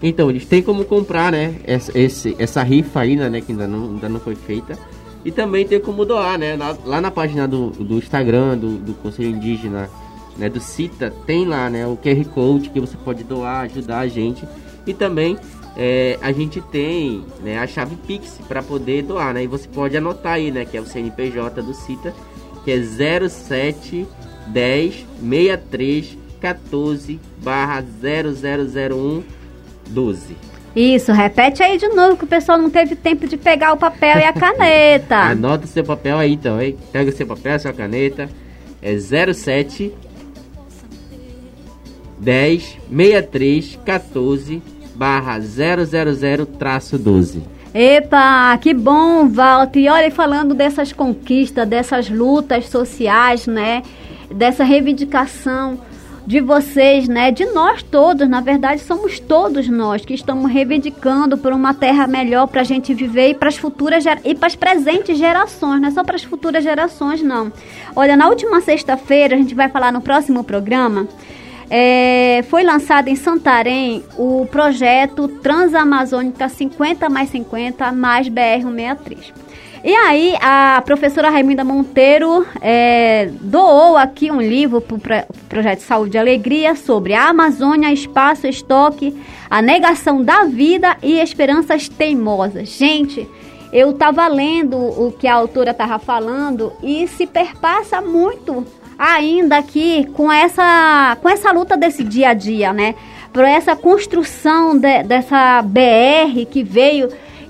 Então, eles têm como comprar, né, essa, esse, essa rifa ainda, né, que ainda não, ainda não foi feita. E também tem como doar, né? Lá, lá na página do, do Instagram, do, do Conselho Indígena, né, do CITA, tem lá, né, o QR Code que você pode doar, ajudar a gente. E também é, a gente tem né, a chave Pix para poder doar, né? E você pode anotar aí, né, que é o CNPJ do CITA, que é 07 10 63 14 barra 0001 12. Isso, repete aí de novo que o pessoal não teve tempo de pegar o papel e a caneta. [LAUGHS] Anota o seu papel aí então, hein? Pega o seu papel, sua caneta. É 07 10 63 14 barra 000 traço 12. Epa, que bom, Walter. E olha, falando dessas conquistas, dessas lutas sociais, né? Dessa reivindicação de vocês, né? De nós todos, na verdade, somos todos nós que estamos reivindicando por uma terra melhor para a gente viver e para as futuras e para as presentes gerações, não é só para as futuras gerações, não. Olha, na última sexta-feira, a gente vai falar no próximo programa. é, foi lançado em Santarém o projeto Transamazônica 50 mais 50 mais BR-163. E aí, a professora Raiminda Monteiro é, doou aqui um livro para o Projeto Saúde e Alegria sobre a Amazônia, espaço, estoque, a negação da vida e esperanças teimosas. Gente, eu estava lendo o que a autora estava falando e se perpassa muito ainda aqui com essa, com essa luta desse dia a dia, né? Por essa construção de- dessa BR que veio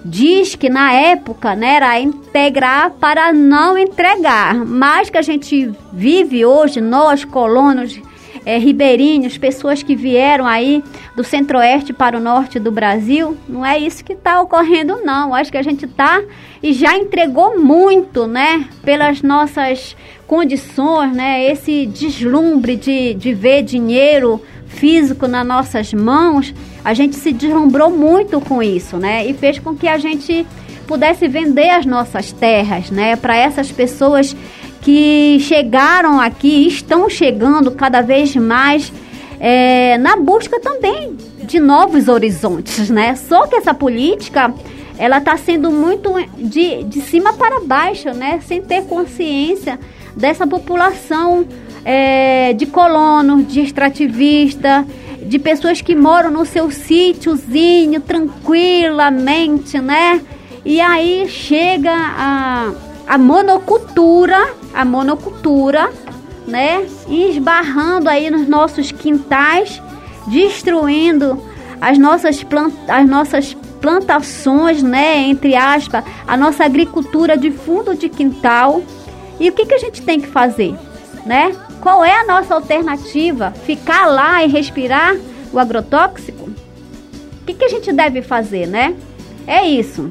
diz que na época né, era integrar para não entregar, mas que a gente vive hoje, nós colonos é, ribeirinhos, pessoas que vieram aí do centro-oeste para o norte do Brasil, não é isso que está ocorrendo não, acho que a gente está e já entregou muito, né, pelas nossas condições, né, esse deslumbre de, de ver dinheiro físico nas nossas mãos, a gente se deslumbrou muito com isso, né? E fez com que a gente pudesse vender as nossas terras, né? Para essas pessoas que chegaram aqui estão chegando cada vez mais é, na busca também de novos horizontes, né? Só que essa política ela está sendo muito de, de cima para baixo, né? Sem ter consciência dessa população é, de colonos, de extrativista, de pessoas que moram no seu sítiozinho tranquilamente, né? E aí chega a, a monocultura, a monocultura, né? Esbarrando aí nos nossos quintais, destruindo as nossas, plant, as nossas plantações, né? Entre aspas, a nossa agricultura de fundo de quintal. E o que, que a gente tem que fazer, né? Qual é a nossa alternativa? Ficar lá e respirar o agrotóxico? O que, que a gente deve fazer, né? É isso.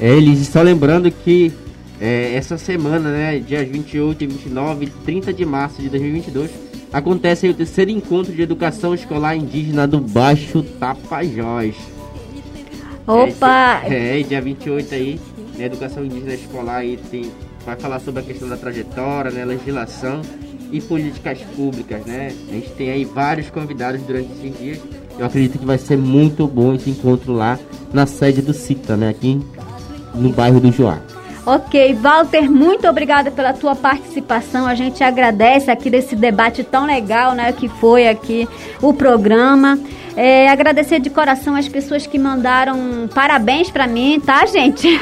Eles só lembrando que é, essa semana, né, dias 28, 29 e 30 de março de 2022, acontece aí o terceiro encontro de educação escolar indígena do Baixo Tapajós. Opa! É, é, dia 28 aí, né, educação indígena escolar aí tem, vai falar sobre a questão da trajetória, né, legislação e políticas públicas, né? A gente tem aí vários convidados durante esses dias. Eu acredito que vai ser muito bom esse encontro lá na sede do CITA, né, aqui no bairro do Joá. Ok, Walter, muito obrigada pela tua participação. A gente agradece aqui desse debate tão legal, né, que foi aqui o programa. É, agradecer de coração as pessoas que mandaram parabéns pra mim, tá, gente?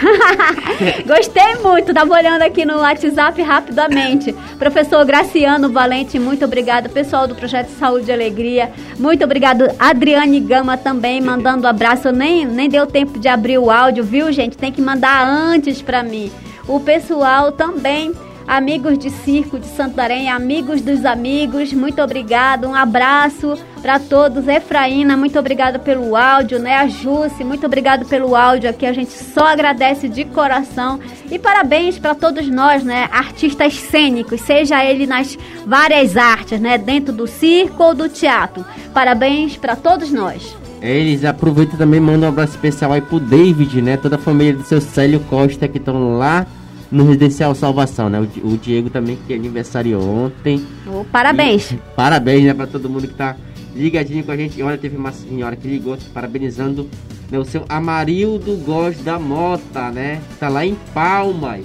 [LAUGHS] Gostei muito, tava olhando aqui no WhatsApp rapidamente. Professor Graciano Valente, muito obrigado. Pessoal do Projeto Saúde e Alegria, muito obrigado. Adriane Gama também mandando abraço. Nem, nem deu tempo de abrir o áudio, viu, gente? Tem que mandar antes pra mim. O pessoal também amigos de circo de Santarém, amigos dos amigos, muito obrigado, um abraço para todos. Efraína, muito obrigada pelo áudio, né? A Jússi, muito obrigado pelo áudio aqui, a gente só agradece de coração. E parabéns para todos nós, né? Artistas cênicos, seja ele nas várias artes, né? Dentro do circo ou do teatro. Parabéns para todos nós. Eles aproveitam também mandam um abraço especial aí pro David, né? Toda a família do seu Célio Costa que estão lá no Residencial Salvação, né? O, o Diego também que aniversariou ontem. Oh, parabéns. E parabéns, né, pra todo mundo que tá ligadinho com a gente. E olha, teve uma senhora que ligou parabenizando né, o seu Amarildo Góes da Mota, né? Tá lá em Palmas.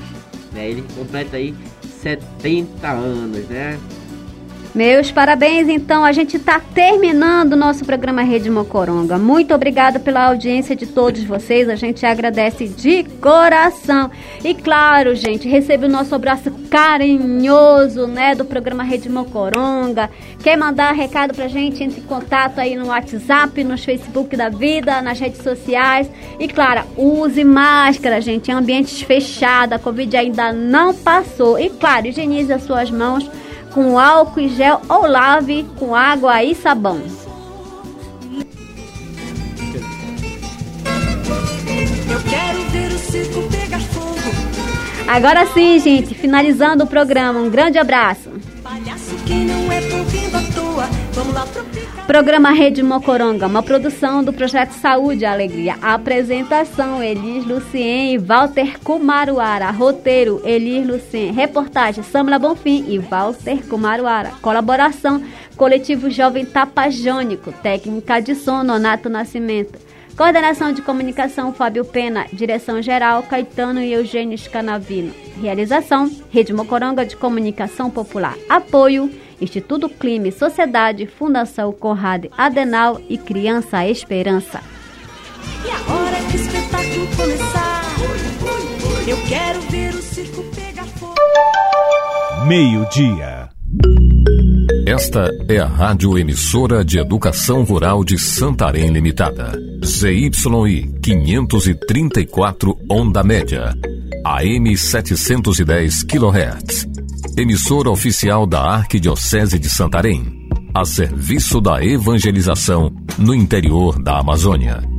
Né? Ele completa aí 70 anos, né? Meus parabéns, então. A gente está terminando o nosso programa Rede Mocoronga. Muito obrigada pela audiência de todos vocês. A gente agradece de coração. E claro, gente, recebe o nosso abraço carinhoso, né, do programa Rede Mocoronga. Quer mandar recado pra gente? Entre em contato aí no WhatsApp, no Facebook da vida, nas redes sociais. E claro, use máscara, gente, em ambientes fechados. A Covid ainda não passou. E claro, higienize as suas mãos com álcool e gel ou lave com água e sabão. Agora sim, gente, finalizando o programa. Um grande abraço. Palhaço que não é à toa. Programa Rede Mocoronga, uma produção do Projeto Saúde e Alegria. Apresentação: Elis Lucien e Walter Kumaruara. Roteiro: Elis Lucien. Reportagem: Samla Bonfim e Walter Kumaruara. Colaboração: Coletivo Jovem Tapajônico. Técnica de som: Nonato Nascimento. Coordenação de comunicação: Fábio Pena. Direção geral: Caetano e Eugênio Scanavino. Realização: Rede Mocoronga de Comunicação Popular. Apoio: Instituto Clima Sociedade, Fundação Conrad Adenal e Criança Esperança. E a hora que o espetáculo começar, eu quero ver o circo pegar fogo. Meio-dia. Esta é a Rádio Emissora de Educação Rural de Santarém Limitada. ZYI 534 Onda Média. AM 710 kHz. Emissora oficial da Arquidiocese de Santarém. A serviço da evangelização no interior da Amazônia.